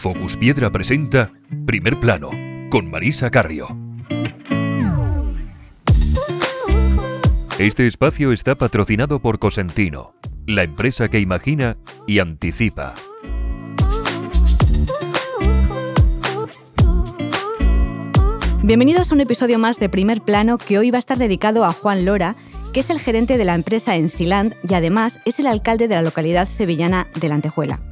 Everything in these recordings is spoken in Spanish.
Focus Piedra presenta Primer Plano con Marisa Carrio. Este espacio está patrocinado por Cosentino, la empresa que imagina y anticipa. Bienvenidos a un episodio más de Primer Plano que hoy va a estar dedicado a Juan Lora, que es el gerente de la empresa Enciland y además es el alcalde de la localidad sevillana de la Antejuela.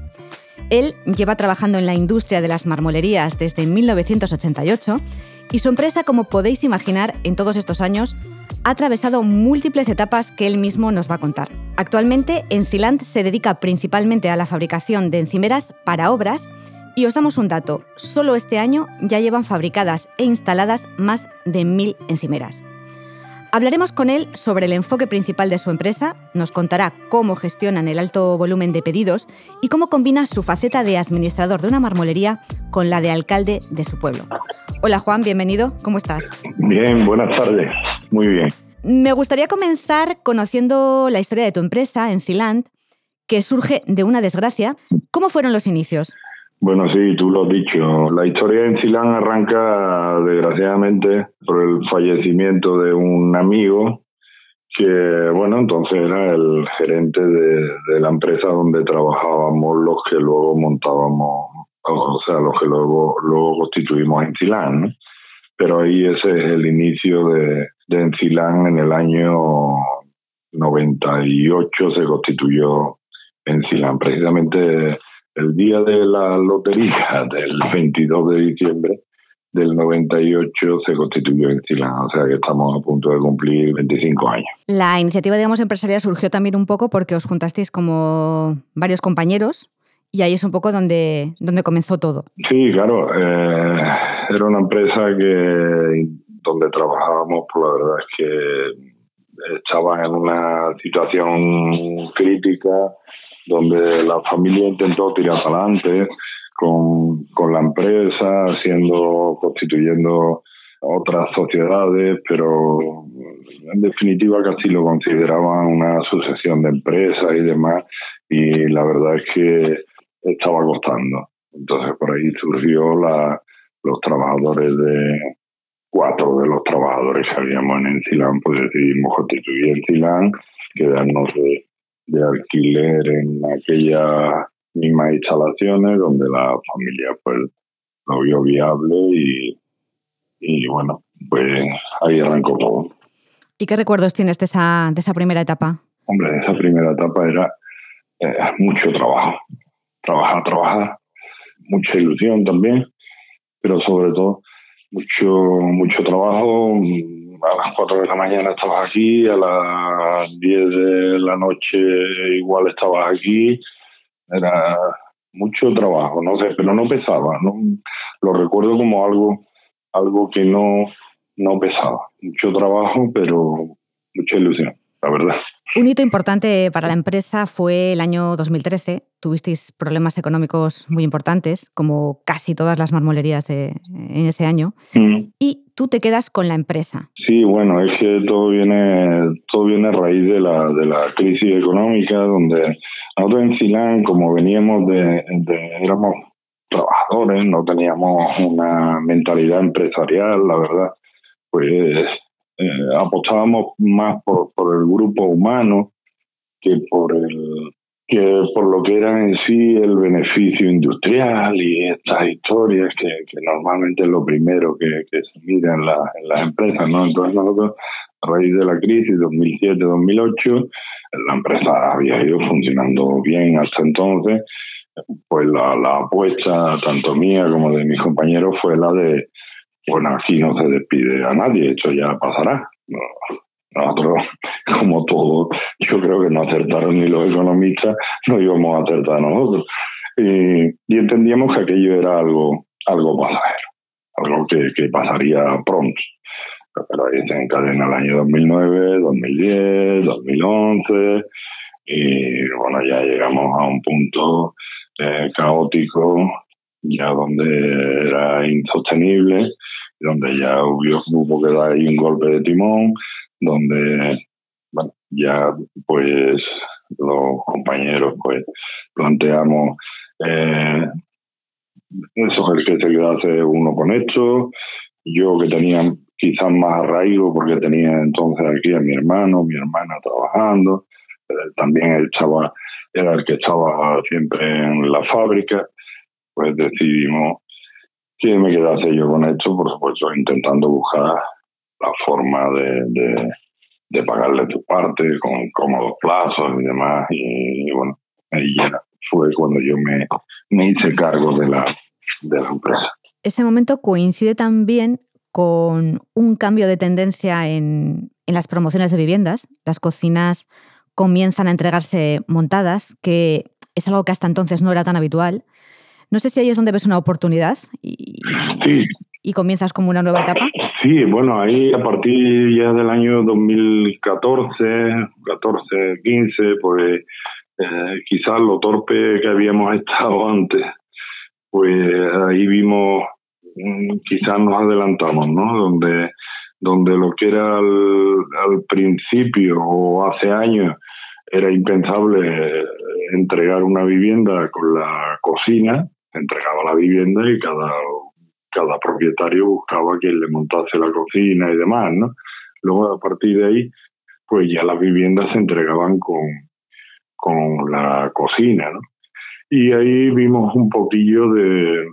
Él lleva trabajando en la industria de las marmolerías desde 1988 y su empresa, como podéis imaginar, en todos estos años ha atravesado múltiples etapas que él mismo nos va a contar. Actualmente, Enciland se dedica principalmente a la fabricación de encimeras para obras y os damos un dato, solo este año ya llevan fabricadas e instaladas más de mil encimeras. Hablaremos con él sobre el enfoque principal de su empresa, nos contará cómo gestionan el alto volumen de pedidos y cómo combina su faceta de administrador de una marmolería con la de alcalde de su pueblo. Hola Juan, bienvenido, ¿cómo estás? Bien, buenas tardes, muy bien. Me gustaría comenzar conociendo la historia de tu empresa, Enciland, que surge de una desgracia. ¿Cómo fueron los inicios? Bueno, sí, tú lo has dicho. La historia en Silán arranca, desgraciadamente, por el fallecimiento de un amigo que, bueno, entonces era el gerente de, la empresa donde trabajábamos los que luego montábamos, o sea, los que luego, luego constituimos Encilán, ¿no? Pero ahí ese es el inicio de, de Encilán en el año 98 se constituyó Encilán. Precisamente el día de la lotería del 22 de diciembre del 98 se constituyó en Silán, o sea que estamos a punto de cumplir 25 años. La iniciativa, digamos, empresarial surgió también un poco porque os juntasteis como varios compañeros y ahí es un poco donde, donde comenzó todo. Sí, claro, eh, era una empresa que donde trabajábamos, pues la verdad es que estaban en una situación crítica, donde la familia intentó tirar adelante con, con la empresa, haciendo, constituyendo otras sociedades, pero en definitiva casi lo consideraban una sucesión de empresas y demás, y la verdad es que estaba costando. Entonces por ahí surgió la, los trabajadores de cuatro de los trabajadores que habíamos en Encilán, pues decidimos constituir Encilán, quedarnos de, de alquiler en aquellas mismas instalaciones donde la familia pues lo vio viable y, y bueno, pues ahí arrancó todo. ¿Y qué recuerdos tienes de esa, de esa primera etapa? Hombre, esa primera etapa era eh, mucho trabajo. Trabajar, trabajar. Mucha ilusión también, pero sobre todo mucho, mucho trabajo, a las 4 de la mañana estabas aquí, a las 10 de la noche igual estabas aquí. Era mucho trabajo, no sé, pero no pesaba. ¿no? Lo recuerdo como algo, algo que no, no pesaba. Mucho trabajo, pero mucha ilusión, la verdad. Un hito importante para la empresa fue el año 2013. Tuvisteis problemas económicos muy importantes, como casi todas las marmolerías de, en ese año. Mm. Y tú te quedas con la empresa. Sí, bueno, es que todo viene, todo viene a raíz de la, de la crisis económica, donde nosotros en Silán, como veníamos de, de éramos trabajadores, no teníamos una mentalidad empresarial, la verdad, pues eh, apostábamos más por, por el grupo humano que por el que por lo que era en sí el beneficio industrial y estas historias que, que normalmente es lo primero que, que se mira en, la, en las empresas, ¿no? Entonces nosotros, a raíz de la crisis 2007-2008, la empresa había ido funcionando bien hasta entonces, pues la, la apuesta tanto mía como de mis compañeros fue la de bueno, aquí no se despide a nadie, esto ya pasará. Nosotros, como todo, yo creo que no acertaron ni los economistas, no íbamos a acertar nosotros. Y, entendíamos que aquello era algo, algo pasajero, algo que, que pasaría pronto. Pero ahí se encadena el año 2009, 2010, 2011, y bueno, ya llegamos a un punto eh, caótico, ya donde era insostenible donde ya hubo, hubo que dar ahí un golpe de timón, donde bueno, ya pues los compañeros pues planteamos eh, eso es el que se quedase uno con esto. Yo que tenía quizás más arraigo porque tenía entonces aquí a mi hermano, mi hermana trabajando, eh, también estaba, era el que estaba siempre en la fábrica, pues decidimos que me quedase yo con esto, por supuesto, intentando buscar la forma de, de, pagarle tu parte con cómodos plazos y demás. Y, bueno, ahí ya fue cuando yo me, me hice cargo de la, de la empresa. Ese momento coincide también con un cambio de tendencia en, en las promociones de viviendas. Las cocinas comienzan a entregarse montadas, que es algo que hasta entonces no era tan habitual. No sé si ahí es donde ves una oportunidad y, y comienzas como una nueva etapa. Sí, bueno, ahí a partir ya del año 2014, 14, 15, pues eh, quizás lo torpe que habíamos estado antes, pues ahí vimos, mm, quizás nos adelantamos, ¿no? Donde, donde lo que era al principio o hace años era impensable entregar una vivienda con la cocina, entregaba la vivienda y cada, cada propietario buscaba quien le montase la cocina y demás, ¿no? Luego a partir de ahí, pues ya las viviendas se entregaban con, con la cocina, ¿no? Y ahí vimos un poquillo de,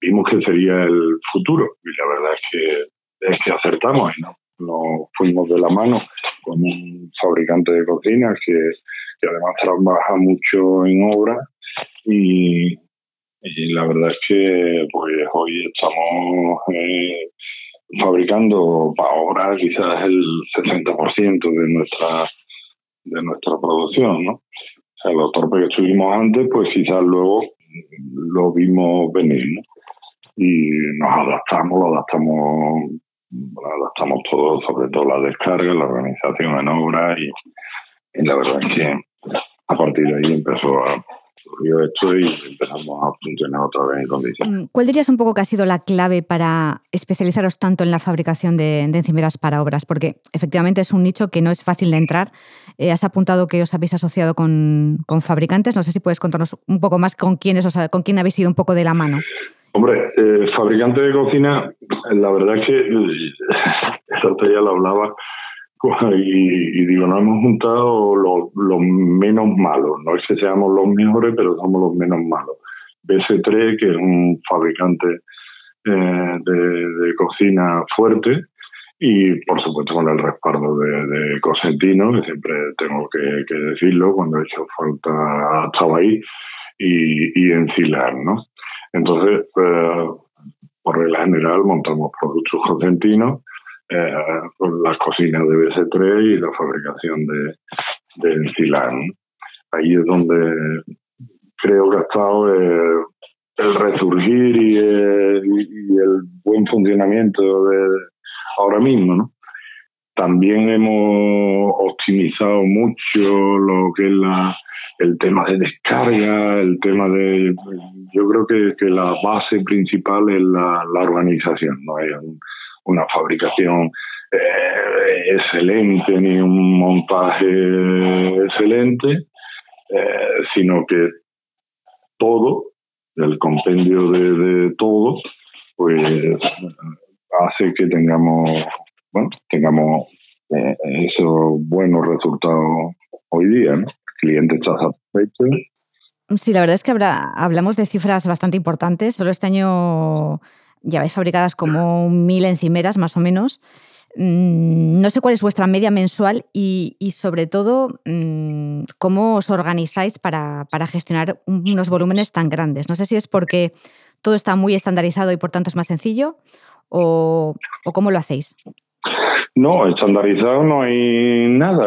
vimos que sería el futuro y la verdad es que es que acertamos, ¿no? Nos fuimos de la mano con un fabricante de cocinas que, que además trabaja mucho en obra y, y la verdad es que pues hoy estamos eh, fabricando para ahora quizás el 60% de nuestra de nuestra producción, ¿no? O sea, lo torpe que estuvimos antes, pues quizás luego lo vimos venir, ¿no? Y nos adaptamos, lo adaptamos, adaptamos todo, sobre todo la descarga, la organización en obra y, y la verdad es que a partir de ahí empezó a esto y empezamos a funcionar otra vez en condiciones. Mm, ¿Cuál dirías un poco que ha sido la clave para especializaros tanto en la fabricación de, encimeras para obras? Porque efectivamente es un nicho que no es fácil de entrar. Eh, has apuntado que os habéis asociado con, fabricantes. No sé si puedes contarnos un poco más con quiénes, con quién habéis ido un poco de la mano. Hombre, eh, fabricante de cocina, la verdad es que eso ya lo hablaba y, digo, nos hemos juntado los, menos malos. No es que seamos los mejores, pero somos los menos malos. BS3, que es un fabricante eh, de, cocina fuerte, y por supuesto con el respaldo de, Cosentino, que siempre tengo que, decirlo, cuando he hecho falta estaba ahí, y, y Encilar, ¿no? Entonces, eh, por regla general, montamos productos cosentinos eh, las cocinas de BS3 y la fabricación de, de Encilán. Ahí es donde creo que ha estado eh, el resurgir y, el buen funcionamiento de ahora mismo, ¿no? También hemos optimizado mucho lo que es la, el tema de descarga, el tema de... Yo creo que, que la base principal es la, la organización, ¿no? Hay un, una fabricación eh, excelente ni un montaje excelente, eh, sino que todo, el compendio de, todo, pues hace que tengamos, bueno, tengamos eh, esos buenos resultados hoy día, ¿no? El cliente está satisfecho. Sí, la verdad es que habrá, hablamos de cifras bastante importantes. Solo este año lleváis fabricadas como mil encimeras más o menos. Mm, no sé cuál es vuestra media mensual y, sobre todo mm, cómo os organizáis para, gestionar unos volúmenes tan grandes. No sé si es porque todo está muy estandarizado y por tanto es más sencillo o, cómo lo hacéis. No, estandarizado no hay nada.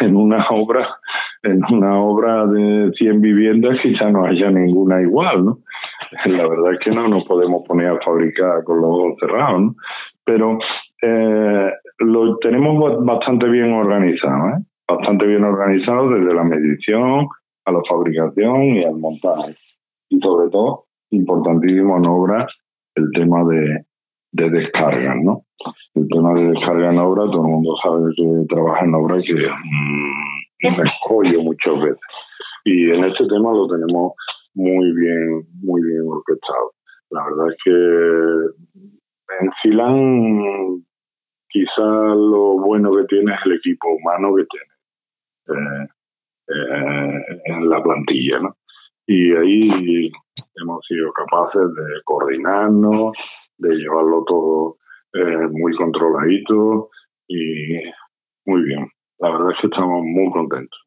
En, una obra, en una obra de 100 viviendas quizá no haya ninguna igual, ¿no? la verdad es que no nos podemos poner a fabricar con los ojos cerrados, pero eh, lo tenemos bastante bien organizado, ¿eh? bastante bien organizado desde la medición a la fabricación y al montaje. Y sobre todo, importantísimo en obra, el tema de, de descarga, ¿no? El tema de descarga en obra, todo el mundo sabe que trabaja en obra y que mmm, me escollo muchas veces. Y en este tema lo tenemos muy bien, muy bien orquestado. La verdad es que en Silán quizá lo bueno que tiene es el equipo humano que tiene eh, eh, en la plantilla, ¿no? Y ahí hemos sido capaces de coordinarnos, de llevarlo todo eh, muy controladito y muy bien. La verdad es que estamos muy contentos.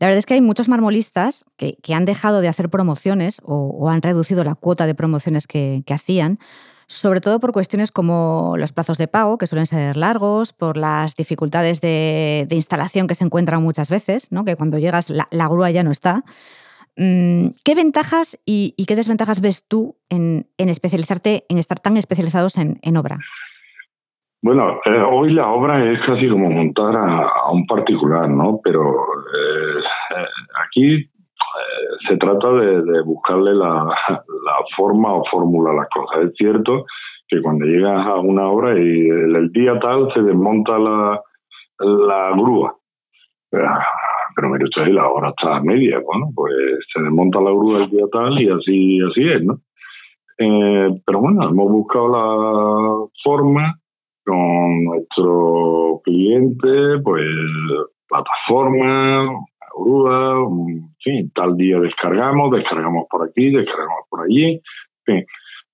La verdad es que hay muchos marmolistas que, han dejado de hacer promociones o, han reducido la cuota de promociones que, hacían, sobre todo por cuestiones como los plazos de pago, que suelen ser largos, por las dificultades de, instalación que se encuentran muchas veces, ¿no? que cuando llegas la, grúa ya no está. Mm, ¿Qué ventajas y, qué desventajas ves tú en, especializarte, en estar tan especializados en obra? Bueno, eh, hoy la obra es casi como montar a, un particular, ¿no? Pero eh, eh, aquí se trata de, buscarle la, forma o fórmula a las cosas. Es cierto que cuando llegas a una obra y el, día tal se desmonta la, la grúa. Pero mire usted, la obra está a media, bueno, pues se desmonta la grúa el día tal y así, así es, ¿no? pero bueno, hemos buscado la forma con nuestro cliente, pues plataforma, grúa, fin, tal día descargamos, descargamos por aquí, descargamos por allí, en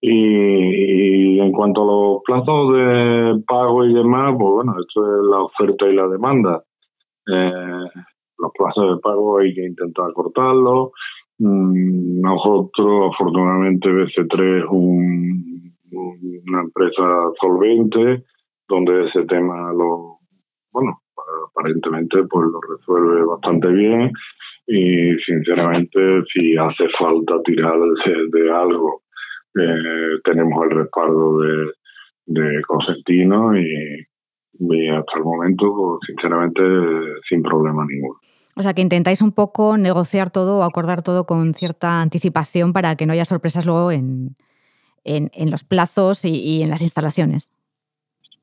Y, en cuanto a los plazos de pago y demás, pues bueno, esto es la oferta y la demanda. Eh, los plazos de pago hay que intentar cortarlos. Mm, nosotros, afortunadamente, BC3 es un, una empresa solvente donde ese tema lo, bueno, aparentemente pues lo resuelve bastante bien y sinceramente si hace falta tirar de, algo eh, tenemos el respaldo de, de Cosentino y, hasta el momento pues, sinceramente sin problema ninguno. O sea, que intentáis un poco negociar todo o acordar todo con cierta anticipación para que no haya sorpresas luego en, en, los plazos y en las instalaciones.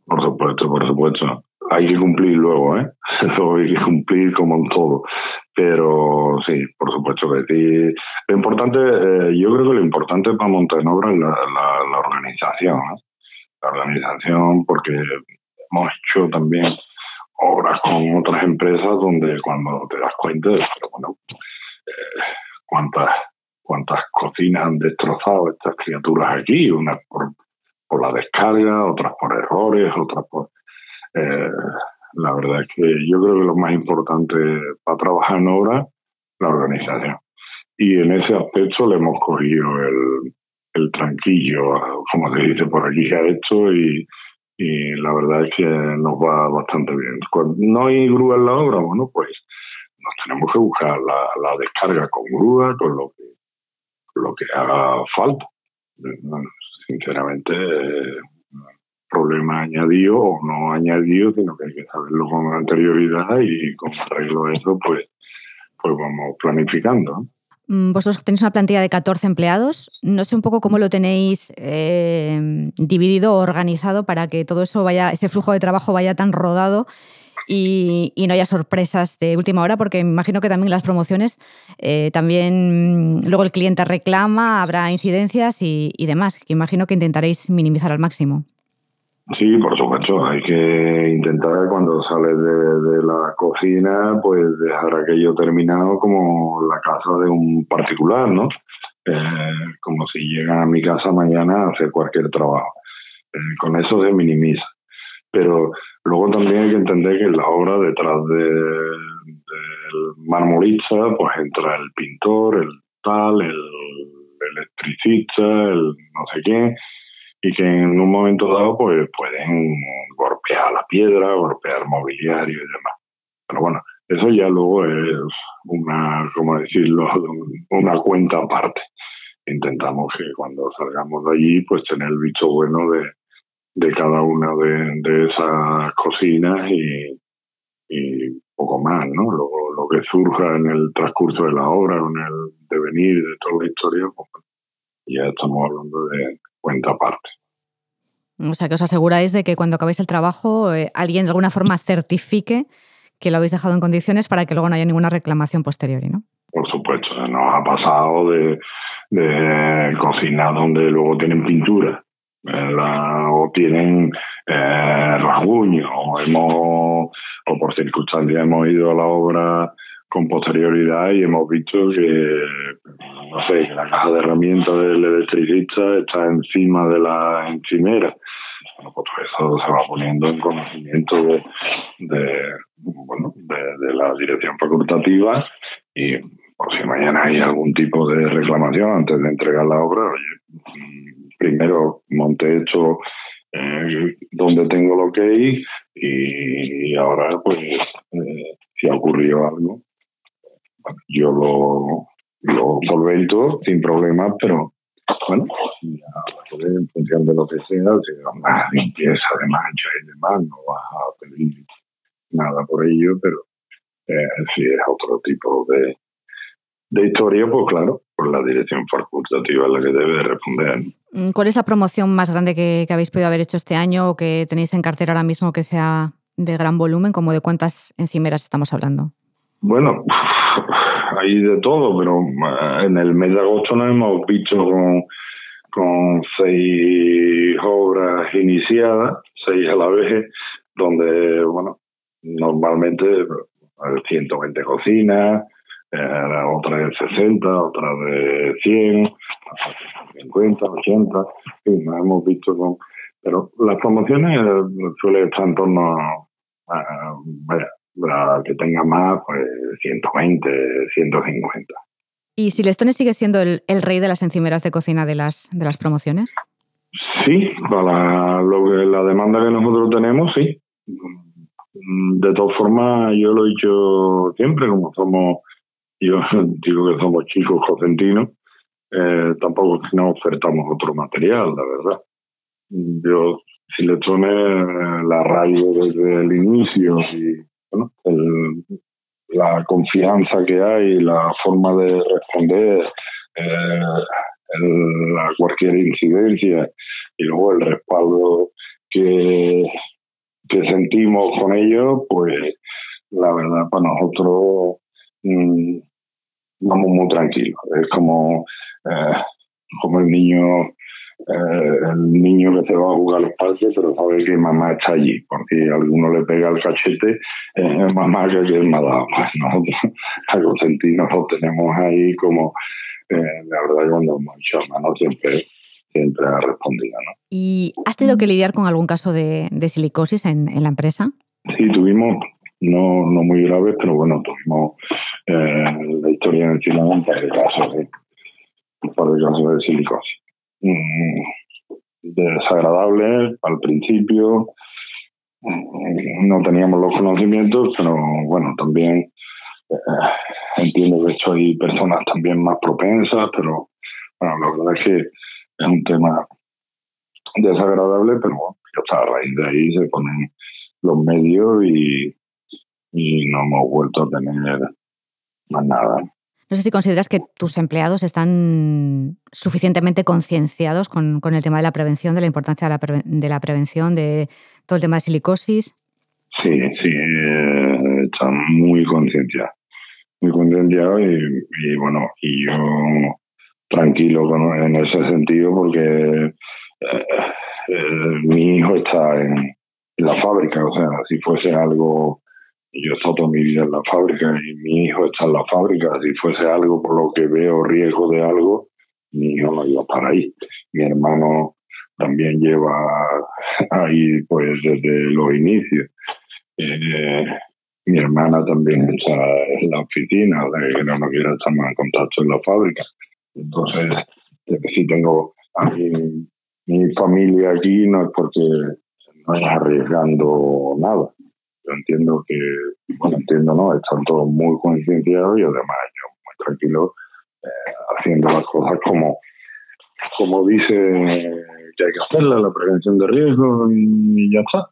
Por supuesto, por supuesto. Hay que cumplir luego, ¿eh? Eso hay que cumplir como en todo. Pero sí, por supuesto que sí. Lo importante, eh, yo creo que lo importante para montar es la, la, la organización. ¿eh? La organización, porque hemos hecho también obras con otras empresas donde cuando te das cuenta, pero bueno, eh, cuántas cuántas cocinas han destrozado estas criaturas aquí, unas por por la descarga, otras por errores, otras por... Eh, la verdad es que yo creo que lo más importante para trabajar en obra la organización. Y en ese aspecto le hemos cogido el, el tranquillo, como se dice por aquí, a esto y, y la verdad es que nos va bastante bien. Cuando no hay grúa en la obra, bueno, pues nos tenemos que buscar la, la descarga con grúa, con lo que, lo que haga falta sinceramente, eh, problema añadido o no añadido, sino que hay que saberlo con anterioridad y con arreglo eso, pues, pues vamos planificando. Mm, vosotros tenéis una plantilla de 14 empleados. No sé un poco cómo lo tenéis eh, dividido o organizado para que todo eso vaya, ese flujo de trabajo vaya tan rodado y, no haya sorpresas de última hora, porque imagino que también las promociones, eh, también luego el cliente reclama, habrá incidencias y, demás, que imagino que intentaréis minimizar al máximo. Sí, por supuesto, hay que intentar cuando sales de, la cocina, pues dejar aquello terminado como la casa de un particular, ¿no? Eh, como si llegan a mi casa mañana a hacer cualquier trabajo. Eh, con eso se minimiza. Pero Luego también hay que entender que en la obra detrás del marmolista pues entra el pintor, el tal, el electricista, el no sé qué, y que en un momento dado pues pueden golpear la piedra, golpear mobiliario y demás. Pero bueno, eso ya luego es una, como decirlo, una cuenta aparte. Intentamos que cuando salgamos de allí pues tener el bicho bueno de, de cada una de, esas cocinas y, y, poco más, ¿no? Lo, lo, que surja en el transcurso de la obra, en el devenir de toda la historia, pues, ya estamos hablando de cuenta aparte. O sea, que os aseguráis de que cuando acabéis el trabajo eh, alguien de alguna forma certifique que lo habéis dejado en condiciones para que luego no haya ninguna reclamación posterior, ¿no? Por supuesto, nos ha pasado de de cocina donde luego tienen pintura eh, o tienen eh, rasguño. O hemos o por circunstancias hemos ido a la obra con posterioridad y hemos visto que no sé que la caja de herramientas del electricista está encima de la encimera. Bueno, pues eso se va poniendo en conocimiento de, de bueno de, de la dirección facultativa y por si mañana hay algún tipo de reclamación antes de entregar la obra, oye, primero monté esto eh, donde tengo lo que hay y, ahora pues eh, si ha ocurrido algo, yo lo, lo solvento sin problemas, pero bueno, en función de lo que sea, si más limpieza de mancha y demás, no vas a pedir nada por ello, pero eh, si es otro tipo de, de historia, pues claro, por la dirección facultativa es la que debe responder. Mm, ¿Cuál es la promoción más grande que, habéis podido haber hecho este año o que tenéis en cartera ahora mismo que sea de gran volumen? ¿Como de cuántas encimeras estamos hablando? Bueno, hay de todo, pero eh, en el mes de agosto nos hemos visto con, con seis obras iniciadas, seis a la vez, donde, bueno, normalmente 120 cocinas, eh, otra de 60, otra de 100, 50, 80, sí, nos hemos visto con... Pero las promociones suelen estar en torno a, vaya, la que tenga más, pues 120, 150. ¿Y si Lestones sigue siendo el, el, rey de las encimeras de cocina de las, de las promociones? Sí, para lo la demanda que nosotros tenemos, sí. De todas formas, yo lo he dicho siempre, como somos yo digo que somos chicos cocentinos, eh, tampoco no ofertamos otro material, la verdad. Yo, si le tome la radio desde el inicio y bueno, la confianza que hay, la forma de responder eh, a cualquier incidencia y luego el respaldo que, que sentimos con ellos, pues la verdad para nosotros mm, vamos muy tranquilos. Es como, eh, como el niño eh, el niño que se va a jugar los parques, pero sabe que mamá está allí, porque alguno le pega el cachete, eh, mamá que es mala. Pues nosotros, algo sentido, lo tenemos ahí como, la verdad, cuando hemos hecho siempre siempre ha respondido. ¿no? ¿Y has tenido que lidiar con algún caso de, de silicosis en, en la empresa? Sí, tuvimos, no, no muy graves, pero bueno, tuvimos eh, la historia en Chile un par de de, silicosis. Mm, desagradable al principio, mm, no teníamos los conocimientos, pero bueno, también eh, entiendo que hay personas también más propensas, pero bueno, la verdad es que es un tema desagradable, pero bueno, a raíz de ahí se ponen los medios y, y no hemos vuelto a tener más nada. No sé si consideras que tus empleados están suficientemente concienciados con, con, el tema de la prevención, de la importancia de la, de la, prevención, de todo el tema de silicosis. Sí, sí, eh, están muy concienciados, muy concienciados y, y, bueno, y yo tranquilo en ese sentido porque eh, eh, mi hijo está en, en la fábrica, o sea, si fuese algo yo he toda mi vida en la fábrica y mi hijo está en la fábrica. Si fuese algo por lo que veo riesgo de algo, mi hijo no iba para ahí. Mi hermano también lleva ahí pues desde los inicios. Eh, mi hermana también está en la oficina, o que no, no quiere estar más en contacto en la fábrica. Entonces, si tengo a mi, mi familia aquí, no es porque no es arriesgando nada yo entiendo que, bueno, entiendo, ¿no? Están todos muy concienciados y además yo muy tranquilo eh, haciendo las cosas como, como dice que hay que hacerla, la prevención de riesgos y ya está.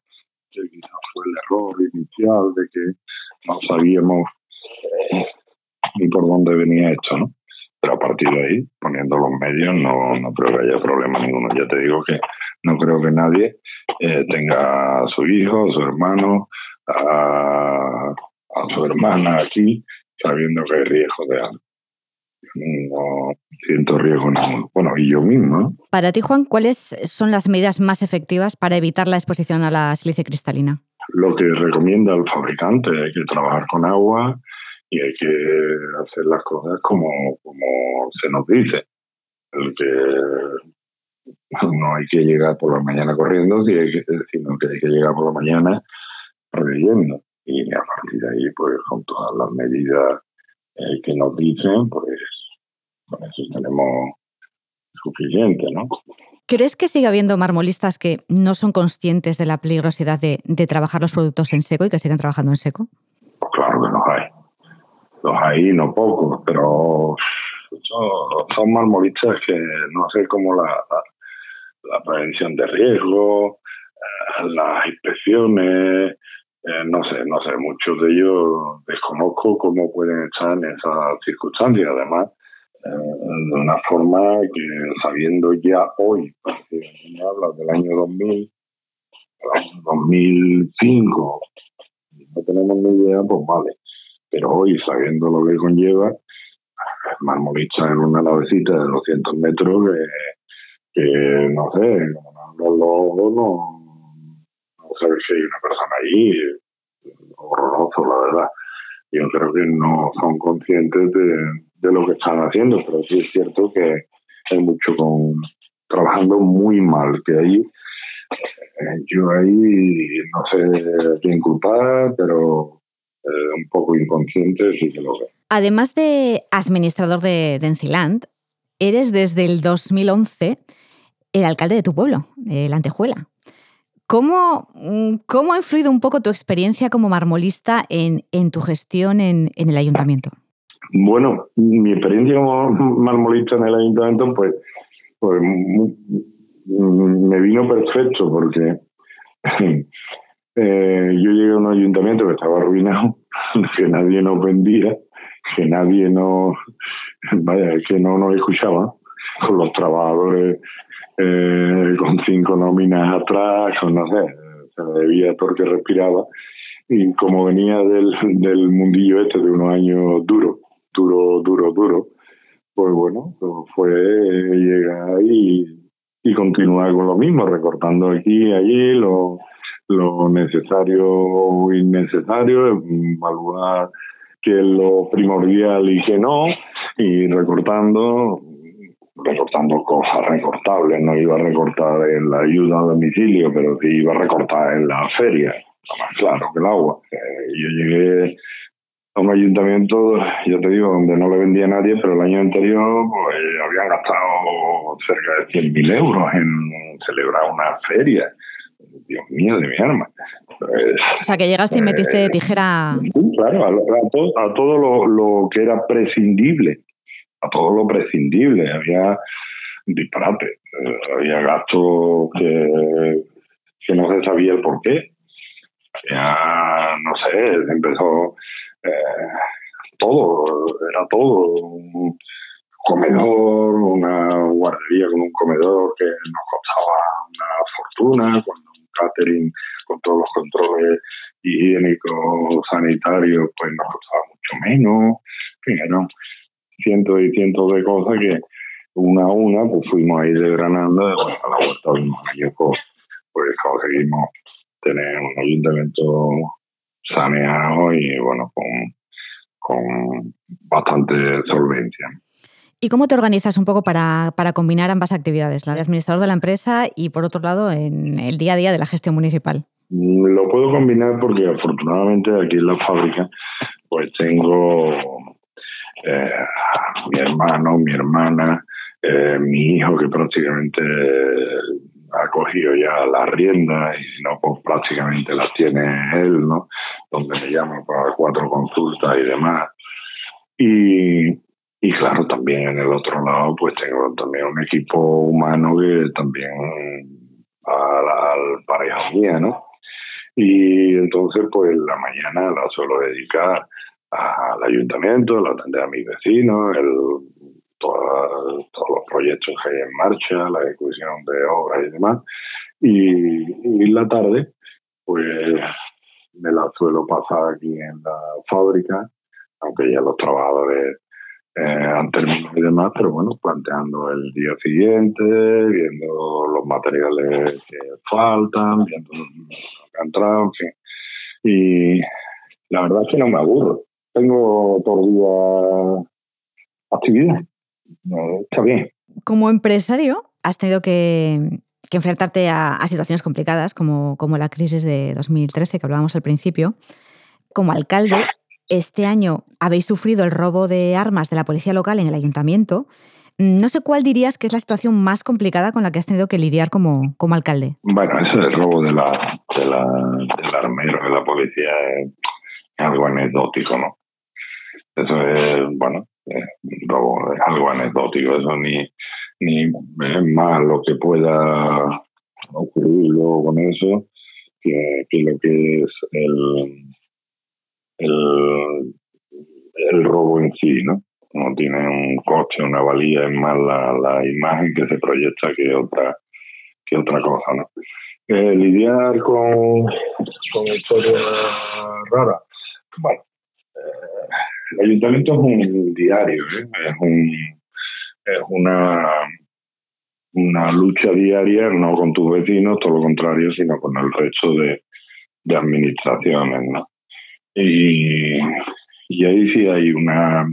Que quizás fue el error inicial de que no sabíamos eh, ni por dónde venía esto, ¿no? Pero a partir de ahí, poniendo los medios, no, no creo que haya problema ninguno. Ya te digo que no creo que nadie eh, tenga a su hijo, a su hermano, a, su hermana aquí, sabiendo que hay riesgo de algo. no siento riesgo ninguno. Bueno, y yo mismo. Para ti, Juan, ¿cuáles son las medidas más efectivas para evitar la exposición a la silicia cristalina? Lo que recomienda el fabricante, hay que trabajar con agua y hay que hacer las cosas como, como se nos dice. El que no hay que llegar por la mañana corriendo, sino que hay que llegar por la mañana reyendo. Y a partir de ahí, pues con todas las medidas eh, que nos dicen, pues con eso tenemos suficiente, ¿no? ¿Crees que sigue habiendo marmolistas que no son conscientes de la peligrosidad de, trabajar los productos en seco y que siguen trabajando en seco? Pues claro que los hay. Los hay, no pocos, pero son, marmolistas que no sé cómo la, la, prevención de riesgo, eh, las inspecciones, eh, no sé, no sé, muchos de ellos desconozco cómo pueden estar en esas circunstancias. Además, de una forma que sabiendo ya hoy, porque me habla del año 2000, 2005, no tenemos ni idea, pues vale. Pero hoy, sabiendo lo que conlleva, marmolista en una navecita de 200 metros que, no sé, como no, no, no sabes si hay una persona ahí, horroroso, la verdad. Yo creo que no son conscientes de, de lo que están haciendo, pero sí es cierto que hay mucho con trabajando muy mal, que ahí eh, yo ahí no sé quién culpar, pero eh, un poco inconsciente sí que lo veo. Además de administrador de, de Enciland, eres desde el 2011 el alcalde de tu pueblo, de La Antejuela. ¿Cómo, ¿Cómo, ha influido un poco tu experiencia como marmolista en, en tu gestión en, en el ayuntamiento? Bueno, mi experiencia como marmolista en el ayuntamiento, pues, pues me vino perfecto porque eh, yo llegué a un ayuntamiento que estaba arruinado, que nadie nos vendía, que nadie nos, vaya, que no nos escuchaba, con los trabajadores eh, con cinco nóminas atrás, con no sé, se debía todo que respiraba. Y como venía del, del mundillo este de unos años duros, duro, duro, duro, pues bueno, pues fue llegar y, y continuar con lo mismo, recortando aquí y allí lo, lo necesario o innecesario, evaluar qué es lo primordial y qué no, y recortando recortando cosas recortables, no iba a recortar en la ayuda a domicilio, pero sí iba a recortar en la feria, más claro que el agua. Eh, yo llegué a un ayuntamiento, yo te digo, donde no le vendía a nadie, pero el año anterior pues, habían gastado cerca de 100.000 euros en celebrar una feria. Dios mío, de mi arma. Pues, o sea, que llegaste y metiste eh, tijera. Claro, a, todo, lo, lo, que era prescindible. Todo lo prescindible. Había disparate. Eh, había gastos que, no se sabía el por qué. Ya, no sé, empezó eh, todo, era todo. Un comedor, una guardería con un comedor que nos costaba una fortuna, con un catering con todos los controles higiénicos, sanitarios, pues nos costaba mucho menos. En cientos y cientos de cosas que una a una pues fuimos ahí desgranando y bueno, a la vuelta de un año pues, pues conseguimos tener un ayuntamiento saneado y bueno, con, con bastante solvencia. ¿Y cómo te organizas un poco para, para, combinar ambas actividades, la de administrador de la empresa y por otro lado en el día a día de la gestión municipal? Lo puedo combinar porque afortunadamente aquí en la fábrica pues tengo eh, mi hermano, mi hermana, eh, mi hijo que prácticamente ha cogido ya la rienda y si no, pues prácticamente las tiene él, ¿no? Donde me llama para cuatro consultas y demás. Y, y claro, también en el otro lado, pues tengo también un equipo humano que también al, al pareja mía, ¿no? Y entonces, pues la mañana la suelo dedicar al ayuntamiento, la atender a mis vecinos, el todos los proyectos que hay en marcha, la ejecución de obras y demás. Y, la tarde, pues me la suelo pasar aquí en la fábrica, aunque ya los trabajadores eh, han terminado y demás, pero bueno, planteando el día siguiente, viendo los materiales que faltan, viendo lo que han entrado, en fin. Y la verdad es que no me aburro. Tengo todo el día actividad. Está bien. Como empresario, has tenido que, enfrentarte a, a, situaciones complicadas como, como la crisis de 2013 que hablábamos al principio. Como alcalde, este año habéis sufrido el robo de armas de la policía local en el ayuntamiento. No sé cuál dirías que es la situación más complicada con la que has tenido que lidiar como, como alcalde. Bueno, eso del robo de la, de la, del armero de la policía es algo anecdótico, ¿no? Eso es, bueno, es, robo, es algo anecdótico, eso ni, ni es más lo que pueda ocurrir luego con eso que, lo que es el, el, el robo en sí, ¿no? No tiene un coche, una valía, es más la, la imagen que se proyecta que otra que otra cosa, ¿no? Eh, lidiar con, con historias raras. Bueno, eh, el ayuntamiento es un diario, ¿eh? es un es una una lucha diaria, no con tus vecinos, todo lo contrario, sino con el resto de, de administraciones, ¿no? Y, ahí sí hay una,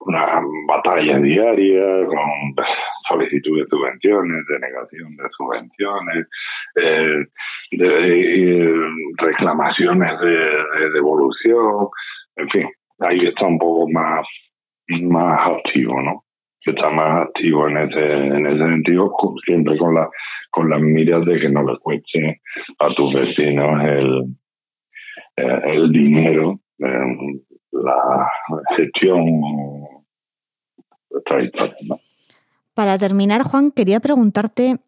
una batalla diaria con solicitud de subvenciones, denegación de subvenciones, eh, de, reclamaciones de, devolución, en fin, ahí está un poco más, más activo, ¿no? Está más activo en ese, en ese sentido, siempre con la con las miras de que no le cueste a tus vecinos el, eh, el dinero, eh, la gestión Para terminar, Juan, quería preguntarte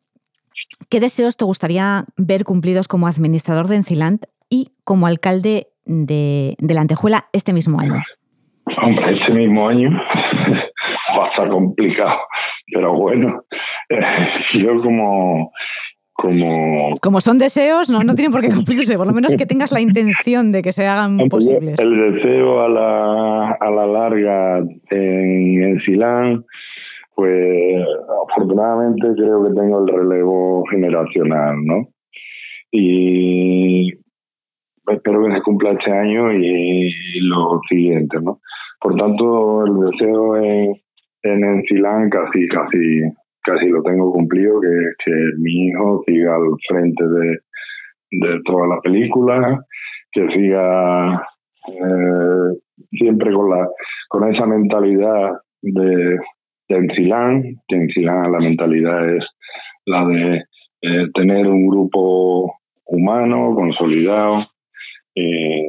qué deseos te gustaría ver cumplidos como administrador de Enciland y como alcalde de, de la Antejuela este mismo año. Hombre, este mismo año va a estar complicado, pero bueno, eh, yo como como... Como son deseos, no, no tienen por qué cumplirse, por lo menos que tengas la intención de que se hagan posibles. El deseo a la, a la larga en, en Silán, pues afortunadamente creo que tengo el relevo generacional, ¿no? Y espero que se cumpla este año y, lo siguiente, ¿no? Por tanto, el deseo en, en casi, casi casi lo tengo cumplido, que, que mi hijo siga al frente de, de toda la película, que siga eh, siempre con la con esa mentalidad de, de Encilán, que Encilán la mentalidad es la de eh, tener un grupo humano, consolidado, y,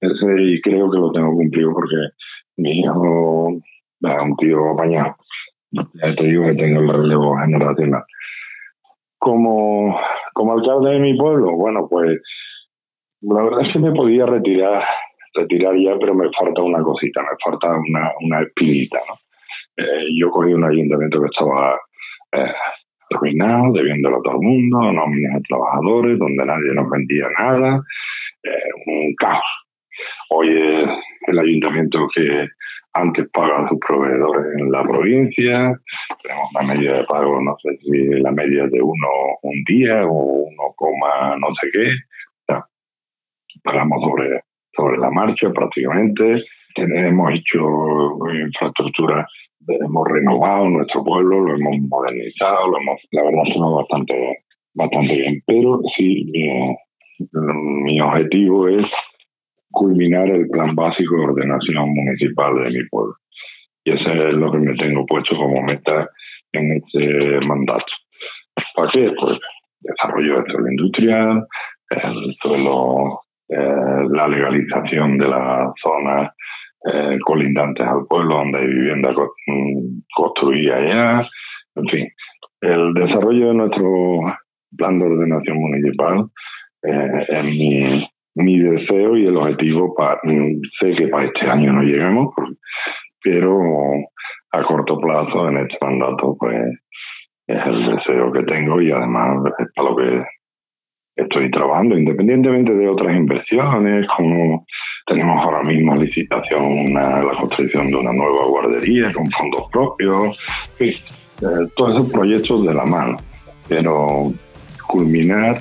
ese, y creo que lo tengo cumplido porque mi hijo es un tío apañado ya te digo que tengo el relevo generacional. Como, como alcalde de mi pueblo, bueno, pues la verdad es que me podía retirar, retirar ya, pero me falta una cosita, me falta una, una espinita, ¿no? Eh, yo cogí un ayuntamiento que estaba eh, arruinado, debiéndolo a todo el mundo, nóminas de trabajadores, donde nadie nos vendía nada, eh, un caos. Hoy es el ayuntamiento que antes pagan sus proveedores en la provincia, tenemos una media de pago, no sé si la media de uno un día o uno coma no sé qué, pagamos sobre, sobre la marcha prácticamente, hemos hecho infraestructura, hemos renovado nuestro pueblo, lo hemos modernizado, lo hemos, la verdad, ha bastante, bastante bien, pero sí, mi objetivo es culminar el plan básico de ordenación municipal de mi pueblo. Y eso es lo que me tengo puesto como meta en este mandato. ¿Para qué? Pues desarrollo del suelo industrial, el suelo, eh, la legalización de las zonas eh, colindantes al pueblo donde hay vivienda mm, construida ya, en fin, el desarrollo de nuestro plan de ordenación municipal eh, mi, mi deseo y el objetivo, mm, sé que para este año no lleguemos, pero a corto plazo en este mandato, pues es el deseo que tengo y además es para lo que estoy trabajando, independientemente de otras inversiones como tenemos ahora mismo licitación la construcción de una nueva guardería con fondos propios, eh, todos esos proyectos de la mano. Pero culminar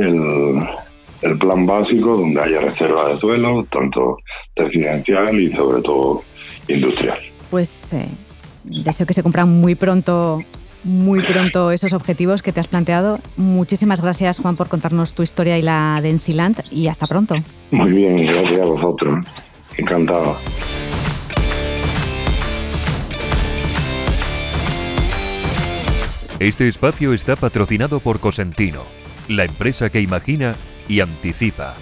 el, el plan básico donde haya reserva de suelo, tanto residencial y sobre todo industrial. Pues eh, deseo que se cumplan muy pronto muy pronto esos objetivos que te has planteado. Muchísimas gracias, Juan, por contarnos tu historia y la de Encilant y hasta pronto. Muy bien, gracias a vosotros. Encantado. Este espacio está patrocinado por Cosentino, la empresa que imagina y anticipa.